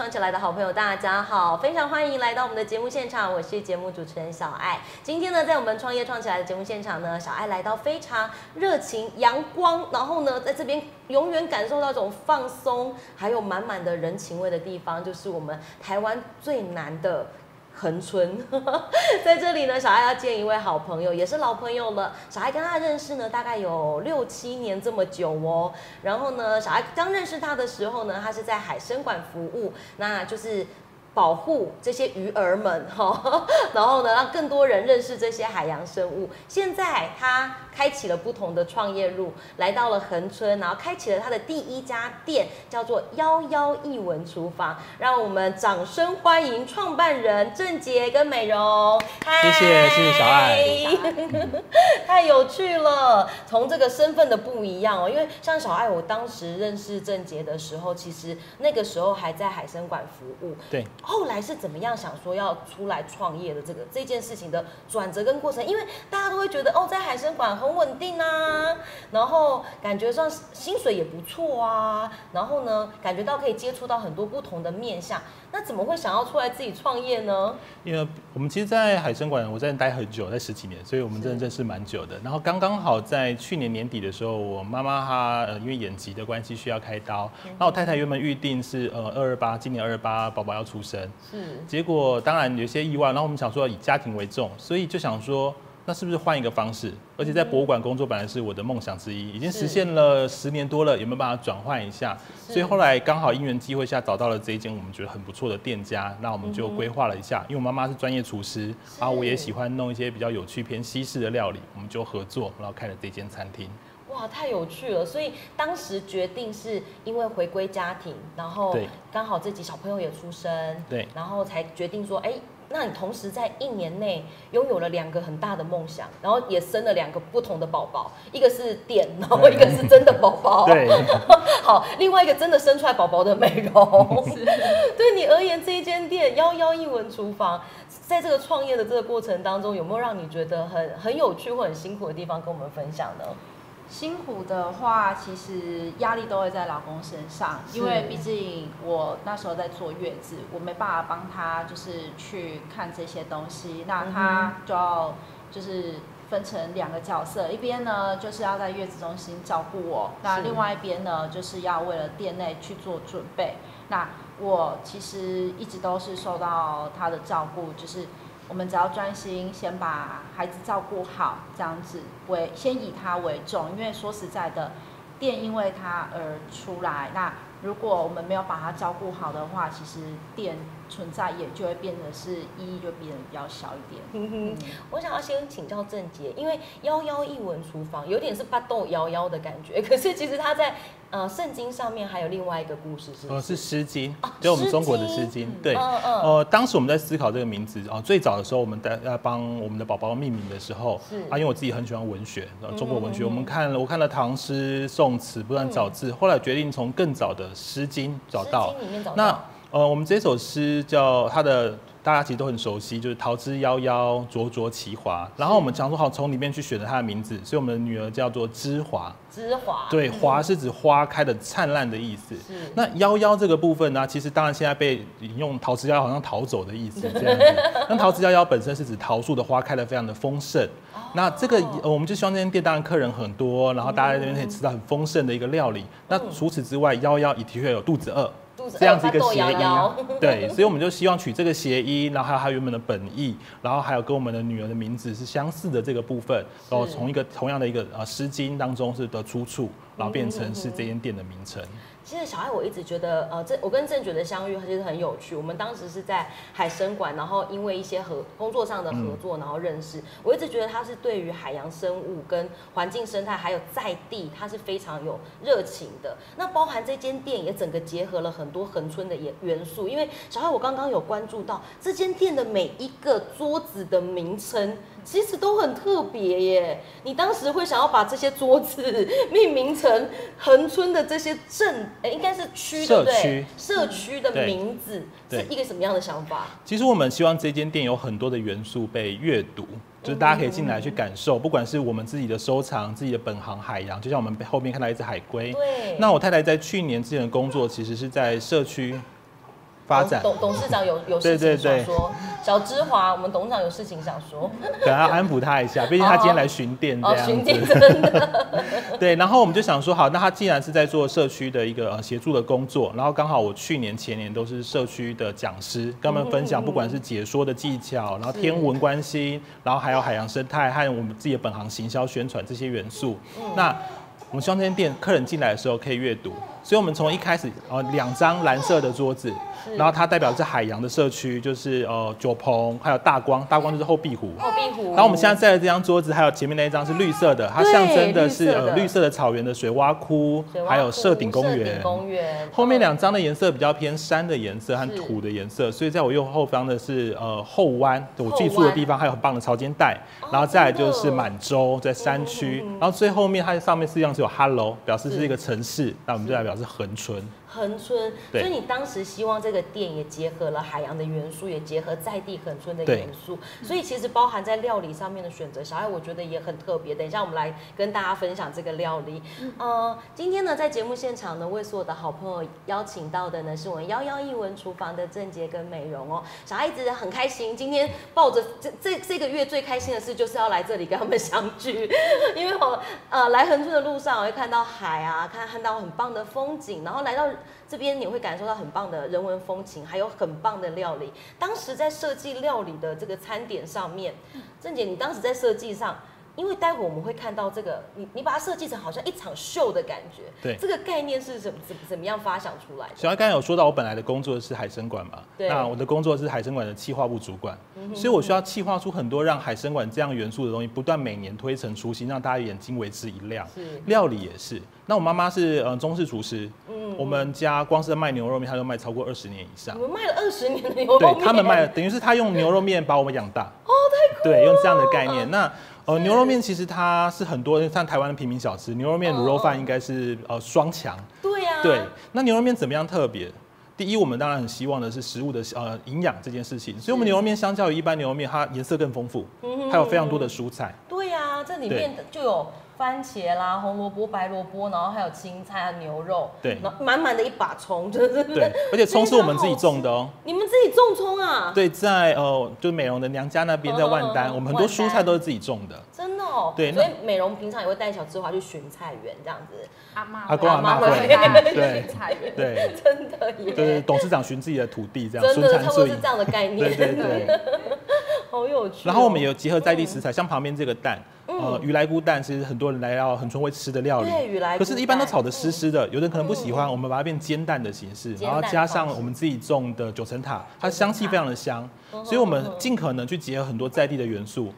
创起来的好朋友，大家好，非常欢迎来到我们的节目现场，我是节目主持人小爱。今天呢，在我们创业创起来的节目现场呢，小爱来到非常热情、阳光，然后呢，在这边永远感受到一种放松，还有满满的人情味的地方，就是我们台湾最难的。恒春，在这里呢，小爱要见一位好朋友，也是老朋友了。小爱跟他认识呢，大概有六七年这么久哦。然后呢，小爱刚认识他的时候呢，他是在海参馆服务，那就是。保护这些鱼儿们哈，然后呢，让更多人认识这些海洋生物。现在他开启了不同的创业路，来到了恒春，然后开启了他的第一家店，叫做幺幺艺文厨房。让我们掌声欢迎创办人郑杰跟美容。谢谢谢谢小爱，太有趣了。从这个身份的不一样哦，因为像小爱，我当时认识郑杰的时候，其实那个时候还在海参馆服务。对。后来是怎么样想说要出来创业的这个这件事情的转折跟过程？因为大家都会觉得哦，在海参馆很稳定啊，然后感觉上薪水也不错啊，然后呢，感觉到可以接触到很多不同的面向。那怎么会想要出来自己创业呢？因为我们其实，在海参馆我在待很久，在十几年，所以我们真的认识蛮久的。然后刚刚好在去年年底的时候，我妈妈她呃因为眼疾的关系需要开刀，那我太太原本预定是呃二二八，今年二二八宝宝要出生，是，结果当然有些意外，然后我们想说以家庭为重，所以就想说。那是不是换一个方式？而且在博物馆工作本来是我的梦想之一，已经实现了十年多了，有没有办法转换一下？所以后来刚好因缘机会下找到了这一间我们觉得很不错的店家，那我们就规划了一下。因为我妈妈是专业厨师，然后我也喜欢弄一些比较有趣偏西式的料理，我们就合作，然后开了这间餐厅。哇，太有趣了！所以当时决定是因为回归家庭，然后刚好自己小朋友也出生，对，然后才决定说，哎。那你同时在一年内拥有了两个很大的梦想，然后也生了两个不同的宝宝，一个是店，然后一个是真的宝宝。对，好，另外一个真的生出来宝宝的美容。对你而言，这一间店幺幺一文厨房，在这个创业的这个过程当中，有没有让你觉得很很有趣或很辛苦的地方，跟我们分享呢？辛苦的话，其实压力都会在老公身上，因为毕竟我那时候在坐月子，我没办法帮他就是去看这些东西，那他就要就是分成两个角色，一边呢就是要在月子中心照顾我，那另外一边呢就是要为了店内去做准备。那我其实一直都是受到他的照顾，就是。我们只要专心，先把孩子照顾好，这样子为先以他为重，因为说实在的，店因为他而出来，那如果我们没有把他照顾好的话，其实店。存在也就会变得是意义就变得比较小一点。嗯哼，我想要先请教郑杰，因为幺幺一文厨房有点是八斗幺幺的感觉，可是其实他在呃圣经上面还有另外一个故事是？呃，是诗经，就我们中国的诗经。对，呃，当时我们在思考这个名字啊，最早的时候我们在要帮我们的宝宝命名的时候，是啊，因为我自己很喜欢文学，中国文学，我们看了我看了唐诗宋词，不断找字，后来决定从更早的诗经找到。那呃，我们这首诗叫它的，大家其实都很熟悉，就是“桃之夭夭，灼灼其华”。然后我们常说，好从里面去选择它的名字，所以我们的女儿叫做芝华。芝华。对，华是指花开的灿烂的意思。是。那夭夭这个部分呢，其实当然现在被引用“桃之夭夭”好像逃走的意思这样子。那“桃之夭夭”本身是指桃树的花开的非常的丰盛。那这个我们就希望这间店当然客人很多，然后大家在这边可以吃到很丰盛的一个料理。那除此之外，夭夭也的确有肚子饿。这样子一个谐音，对，所以我们就希望取这个谐音，然后还有它原本的本意，然后还有跟我们的女儿的名字是相似的这个部分，然后从一个同样的一个呃《诗经》当中是的出处，然后变成是这间店的名称。其实小爱我一直觉得，呃，这我跟郑觉的相遇其实很有趣。我们当时是在海参馆，然后因为一些合工作上的合作，然后认识。我一直觉得他是对于海洋生物跟环境生态还有在地，他是非常有热情的。那包含这间店也整个结合了很多恒春的元元素。因为小爱我刚刚有关注到这间店的每一个桌子的名称。其实都很特别耶！你当时会想要把这些桌子 命名成恒春的这些镇，哎，应该是区对不对？社区的名字是一个什么样的想法？其实我们希望这间店有很多的元素被阅读，就是大家可以进来去感受，不管是我们自己的收藏、自己的本行海洋，就像我们后面看到一只海龟。对。那我太太在去年之前的工作，其实是在社区。发展。董董事长有有事情想说，小芝华，我们董事长有事情想说，可能要安抚他一下，毕竟他今天来巡店这样子。巡店真的。对，然后我们就想说，好，那他既然是在做社区的一个呃协助的工作，然后刚好我去年前年都是社区的讲师，跟他们分享，不管是解说的技巧，然后天文关心，然后还有海洋生态和我们自己的本行行销宣传这些元素，那。我们希望这间店客人进来的时候可以阅读，所以我们从一开始呃两张蓝色的桌子。然后它代表是海洋的社区，就是呃九鹏，还有大光，大光就是后壁湖。后壁湖。然后我们现在在的这张桌子，还有前面那一张是绿色的，它象征的是呃绿色的草原的水洼窟，还有社顶公园。公园。后面两张的颜色比较偏山的颜色和土的颜色，所以在我右后方的是呃后湾，我居住的地方，还有很棒的潮间带。然后再来就是满洲在山区，然后最后面它上面实际上 Hello，表示是一个城市，那我们就来表示恒春。恒春，所以你当时希望这个店也结合了海洋的元素，也结合在地恒春的元素，所以其实包含在料理上面的选择，小爱我觉得也很特别。等一下我们来跟大家分享这个料理。呃，今天呢在节目现场呢为所有的好朋友邀请到的呢是我们幺幺一文厨房的郑杰跟美容哦，小爱一直很开心，今天抱着这这这个月最开心的事就是要来这里跟他们相聚，因为我呃来恒村的路上我会看到海啊，看看到很棒的风景，然后来到。这边你会感受到很棒的人文风情，还有很棒的料理。当时在设计料理的这个餐点上面，郑姐，你当时在设计上。因为待会我们会看到这个，你你把它设计成好像一场秀的感觉。对，这个概念是怎怎怎么样发想出来的？小安刚才有说到，我本来的工作是海参馆嘛，对。那我的工作是海参馆的企划部主管，所以我需要企划出很多让海参馆这样元素的东西，不断每年推陈出新，让大家眼睛为之一亮。是。料理也是。那我妈妈是呃中式厨师，嗯，我们家光是卖牛肉面，她就卖超过二十年以上。我们卖了二十年的牛肉面。对他们卖，等于是他用牛肉面把我们养大。哦，太酷。对，用这样的概念，那。呃，牛肉面其实它是很多像台湾的平民小吃，牛肉面、卤肉饭应该是呃双强。对呀。对，那牛肉面怎么样特别？第一，我们当然很希望的是食物的呃营养这件事情，所以我们牛肉面相较于一般牛肉面，它颜色更丰富，还有非常多的蔬菜。对呀，这里面就有。番茄啦，红萝卜、白萝卜，然后还有青菜啊，牛肉，对，满满的一把葱，真的对，而且葱是我们自己种的哦。你们自己种葱啊？对，在呃，就是美容的娘家那边，在万丹，我们很多蔬菜都是自己种的。真的哦。对，所以美容平常也会带小芝华去巡菜园这样子。阿妈，阿公阿妈会对 菜园，对，真的耶。就是董事长巡自己的土地这样，真的差不多是这样的概念。对对对。好有趣。然后我们有结合在地食材，像旁边这个蛋。呃，鱼来菇蛋其实很多人来到恒春会吃的料理，对，鱼来可是一般都炒的湿湿的，有的人可能不喜欢，我们把它变煎蛋的形式，然后加上我们自己种的九层塔，它香气非常的香，所以我们尽可能去结合很多在地的元素，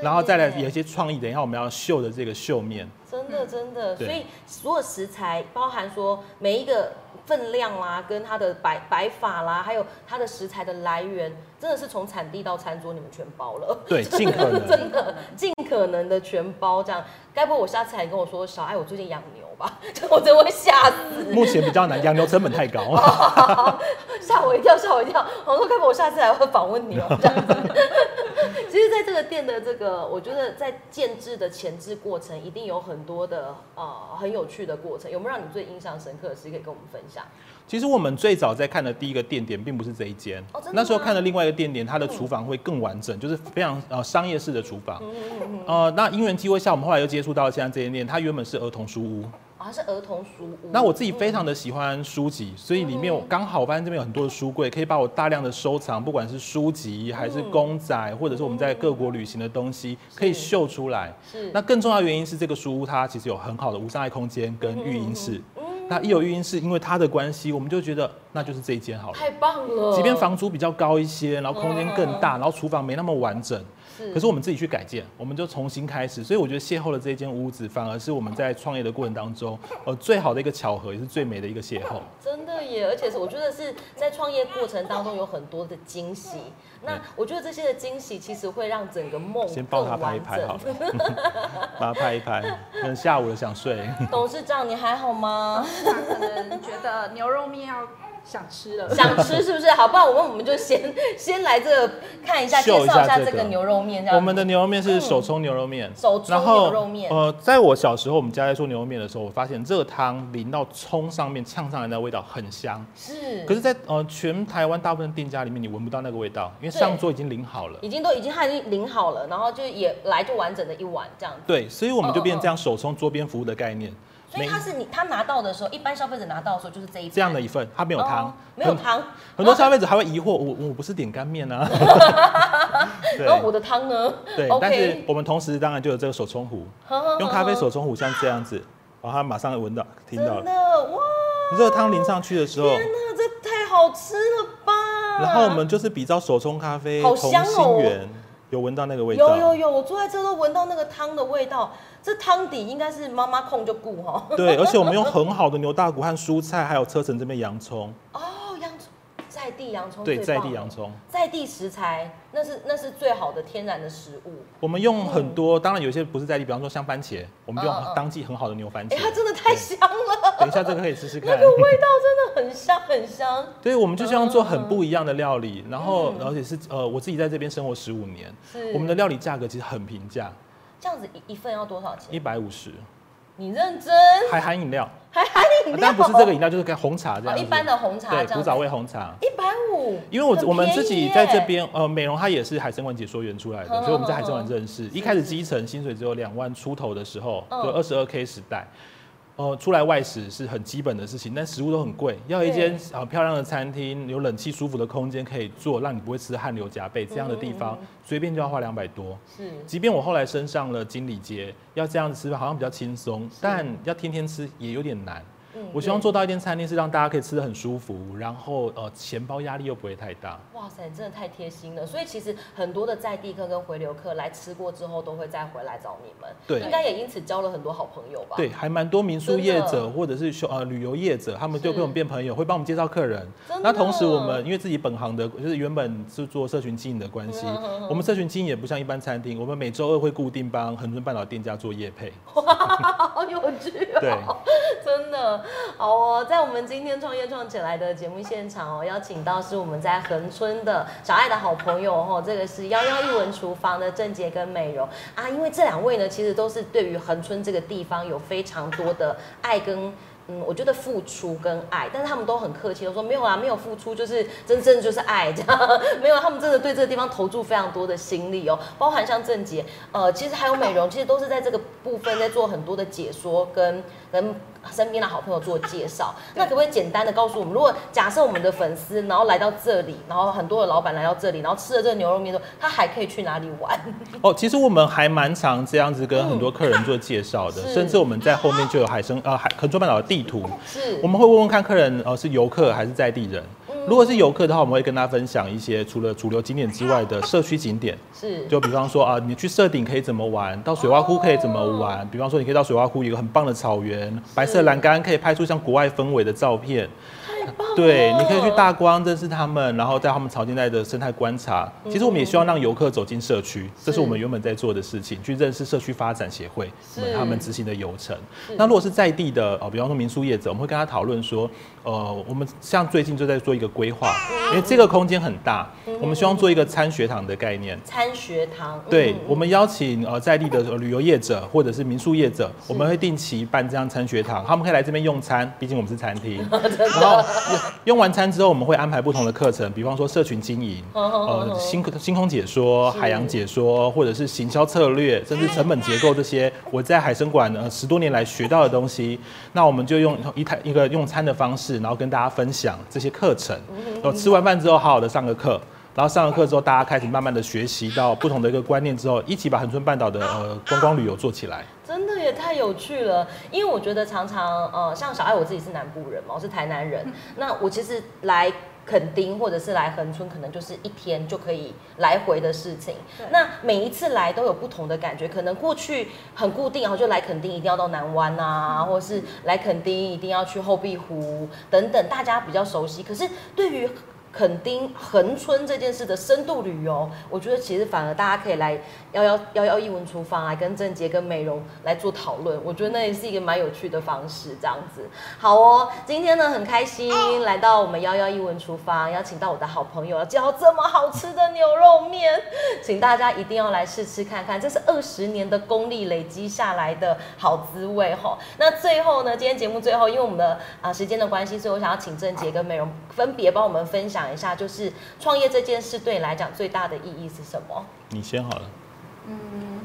然后再来有一些创意，等一下我们要秀的这个秀面，真的真的，所以所有食材包含说每一个。分量啦，跟它的摆摆法啦，还有它的食材的来源，真的是从产地到餐桌你们全包了。对，尽可能。真的尽可能的全包这样。该不会我下次还跟我说，小爱我最近养牛吧？我真会吓死。目前比较难，养牛成本太高。吓我一跳，吓我一跳。我说该不会我下次还会访问牛 这样子。其实，在这个店的这个，我觉得在建制的前置过程，一定有很多的呃很有趣的过程。有没有让你最印象深刻的事可以跟我们分享？其实我们最早在看的第一个店点，并不是这一间。那时候看的另外一个店点，它的厨房会更完整，就是非常呃商业式的厨房。呃，那因缘机会下，我们后来又接触到现在这间店，它原本是儿童书屋。啊，是儿童书屋。那我自己非常的喜欢书籍，所以里面我刚好我发现这边有很多的书柜，可以把我大量的收藏，不管是书籍还是公仔，或者是我们在各国旅行的东西，可以秀出来。是。那更重要原因是这个书屋它其实有很好的无障碍空间跟育婴室。那一有育婴室，因为它的关系，我们就觉得那就是这一间好了。太棒了！即便房租比较高一些，然后空间更大，然后厨房没那么完整。可是我们自己去改建，我们就重新开始，所以我觉得邂逅了这一间屋子，反而是我们在创业的过程当中，呃，最好的一个巧合，也是最美的一个邂逅。真的耶，而且是我觉得是在创业过程当中有很多的惊喜。那我觉得这些的惊喜，其实会让整个梦先抱他拍一拍好了，把他拍一拍，可能下午了想睡。董事长，你还好吗？可能觉得牛肉面要。想吃了。想吃是不是？好，不然我们我们就先先来这个看一下，介绍一下这个牛肉面，这样我们的牛肉面是手冲牛肉面，手冲然后牛肉面呃，在我小时候，我们家在做牛肉面的时候，我发现热汤淋到葱上面呛上来的味道很香。是，可是在，呃全台湾大部分店家里面，你闻不到那个味道，因为上桌已经淋好了。已经都已经他已经淋好了，然后就也来就完整的一碗这样子。对，所以我们就变这样手冲桌边服务的概念，所以他是你他拿到的时候，一般消费者拿到的时候就是这一这样的一份，它没有汤。哦，没有很汤，很多消费者还会疑惑，我我不是点干面啊？然后我的汤呢？对但是我们同时当然就有这个手冲壶，用咖啡手冲壶像这样子，然后他马上闻到听到。真了的哇！热汤淋上去的时候，天哪，这太好吃了吧！然后我们就是比照手冲咖啡好同香哦。心圆，有闻到那个味道。有有有，我坐在这都闻到那个汤的味道，这汤底应该是妈妈控就顾哈。对，而且我们用 很好的牛大骨和蔬菜，还有车城这边洋葱，哦，洋葱在地洋葱对，在地洋葱。在地食材，那是那是最好的天然的食物。我们用很多，当然有些不是在地，比方说像番茄，我们就用当季很好的牛番茄哎、茄。它真的太香了，等一下这个可以试试看。那个味道真的很香很香。对，我们就希望做很不一样的料理，然后嗯而且是呃，我自己在这边生活十五年，我们的料理价格其实很平价，这样子一一份要多少钱？一百五十，你认真？还含饮料，还含饮料？但不是这个饮料，就是跟红茶这样一般的红茶对，古早味红茶。一百五，因为我我们自己在这边，呃，美容它也是海参馆解说员出来的，嗯所以我们在海参馆嗯认识。一开始基层薪水只有两万出头的时候，嗯就二十二 K 时代，呃，出来外食是很基本的事情，但食物都很贵，要一间啊漂亮的餐厅，有冷气舒服的空间可以做，让你不会吃汗流浃背这样的地方嗯嗯，随便就要花两百多。是即便我后来升上了经理阶，要这样子吃饭好像比较轻松，但要天天吃也有点难。嗯我希望做到一间餐厅是让大家可以吃的很舒服，然后呃钱包压力又不会太大。哇塞，真的太贴心了。所以其实很多的在地客跟回流客来吃过之后，都会再回来找你们。对应该也因此交了很多好朋友吧？对，还蛮多民宿业者或者是休呃旅游业者，他们就跟我们变朋友，会帮我们介绍客人。那同时我们因为自己本行的，就是原本是做社群经营的关系我们社群经营也不像一般餐厅，我们每周二会固定帮恒春半岛店家做业配。好有趣哦。对，真的 好哦，在我们今天创业创起来的节目现场哦，邀请到是我们在恒春的小爱的好朋友哦，这个是幺幺一文厨房的郑杰跟美容啊，因为这两位呢，其实都是对于恒春这个地方有非常多的爱跟。嗯，我觉得付出跟爱，但是他们都很客气，都说没有啊，没有付出就是真正就是爱这样，没有，他们真的对这个地方投注非常多的心力哦，包含像郑杰，呃，其实还有美容，其实都是在这个部分在做很多的解说跟跟身边的好朋友做介绍。那可不可以简单的告诉我们，如果假设我们的粉丝然后来到这里，然后很多的老板来到这里，然后吃了这个牛肉面之后，他还可以去哪里玩？哦，其实我们还蛮常这样子跟很多客人做介绍的，是甚至我们在后面就有海参呃海恒春半岛的地图，是我们会问问看客人呃是游客还是在地人。如果是游客的话，我们会跟他分享一些除了主流景点之外的社区景点。是就比方说啊，你去设顶可以怎么玩，到水洼湖可以怎么玩？比方说，你可以到水洼湖有一个很棒的草原，白色栏杆可以拍出像国外氛围的照片。对，你可以去大光认识他们，然后在他们潮间带的生态观察。其实我们也希望让游客走进社区，这是我们原本在做的事情，去认识社区发展协会是他们执行的流程。那如果是在地的哦，比方说民宿业者，我们会跟他讨论说，呃，我们像最近就在做一个规划，因为这个空间很大，我们希望做一个餐学堂的概念。餐学堂，对嗯，我们邀请呃在地的呃旅游业者或者是民宿业者，我们会定期办这样餐学堂，他们可以来这边用餐，毕竟我们是餐厅。然后用用完餐之后，我们会安排不同的课程，比方说社群经营，呃星空星空解说、海洋解说，或者是行销策略，甚至成本结构这些，我在海参馆呃十多年来学到的东西，那我们就用一台一个用餐的方式，然后跟大家分享这些课程。然后吃完饭之后，好好的上个课。然后上了课之后，大家开始慢慢的学习到不同的一个观念之后，一起把恒春半岛的呃观光旅游做起来。真的也太有趣了，因为我觉得常常呃，像小爱我自己是南部人嘛，我是台南人，那我其实来垦丁或者是来恒春，可能就是一天就可以来回的事情。那每一次来都有不同的感觉，可能过去很固定，然后就来垦丁一定要到南湾啊，或者是来垦丁一定要去后壁湖等等，大家比较熟悉。可是对于垦丁恒春这件事的深度旅游，我觉得其实反而大家可以来幺幺幺幺一文厨房啊跟郑杰跟美容来做讨论，我觉得那也是一个蛮有趣的方式，这样子。好哦，今天呢很开心来到我们幺幺一文厨房，邀请到我的好朋友要教这么好吃的牛肉面，请大家一定要来试吃看看，这是二十年的功力累积下来的好滋味哈。那最后呢，今天节目最后，因为我们的啊时间的关系，所以我想要请郑杰跟美容分别帮我们分享一下，就是创业这件事对你来讲最大的意义是什么？你先好了。嗯，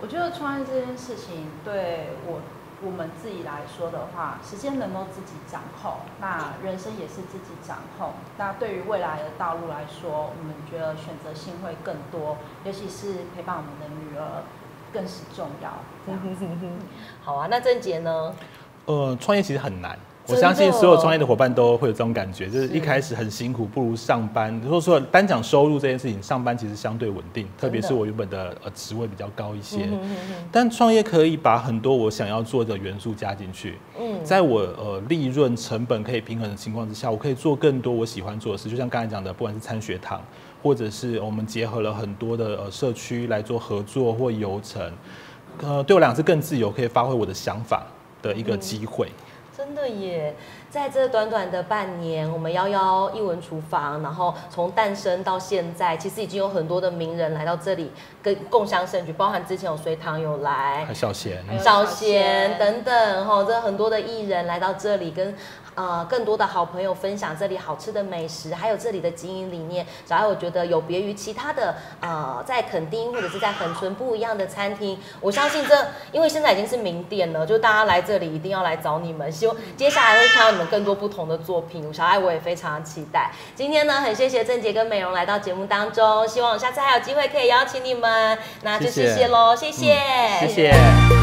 我觉得创业这件事情对我我们自己来说的话，时间能够自己掌控，那人生也是自己掌控。那对于未来的道路来说，我们觉得选择性会更多，尤其是陪伴我们的女儿更是重要。这样子。好啊，那郑杰呢？呃，创业其实很难，我相信所有创业的伙伴都会有这种感觉，就是是一开始很辛苦，不如上班。如果说单讲收入这件事情，上班其实相对稳定，特别是我原本的呃职位比较高一些。嗯哼哼但创业可以把很多我想要做的元素加进去，嗯在我呃利润成本可以平衡的情况之下，我可以做更多我喜欢做的事。就像刚才讲的，不管是参学堂，或者是我们结合了很多的呃社区来做合作或游程，呃，对我来讲是更自由，可以发挥我的想法的一个机会。真的耶，在这短短的半年，我们幺幺一文厨房，然后从诞生到现在，其实已经有很多的名人来到这里跟共享盛举，包含之前有隋唐有来还，小贤，小贤贤等等哈，这很多的艺人来到这里，跟呃更多的好朋友分享这里好吃的美食，还有这里的经营理念。小爱我觉得有别于其他的呃在垦丁或者是在恒春不一样的餐厅，我相信这因为现在已经是名店了，就大家来这里一定要来找你们，希望接下来会看到你们更多不同的作品。小爱我也非常期待。今天呢，很谢谢郑杰跟美容来到节目当中，希望下次还有机会可以邀请你们。那就谢谢谢谢喽，谢谢，谢谢。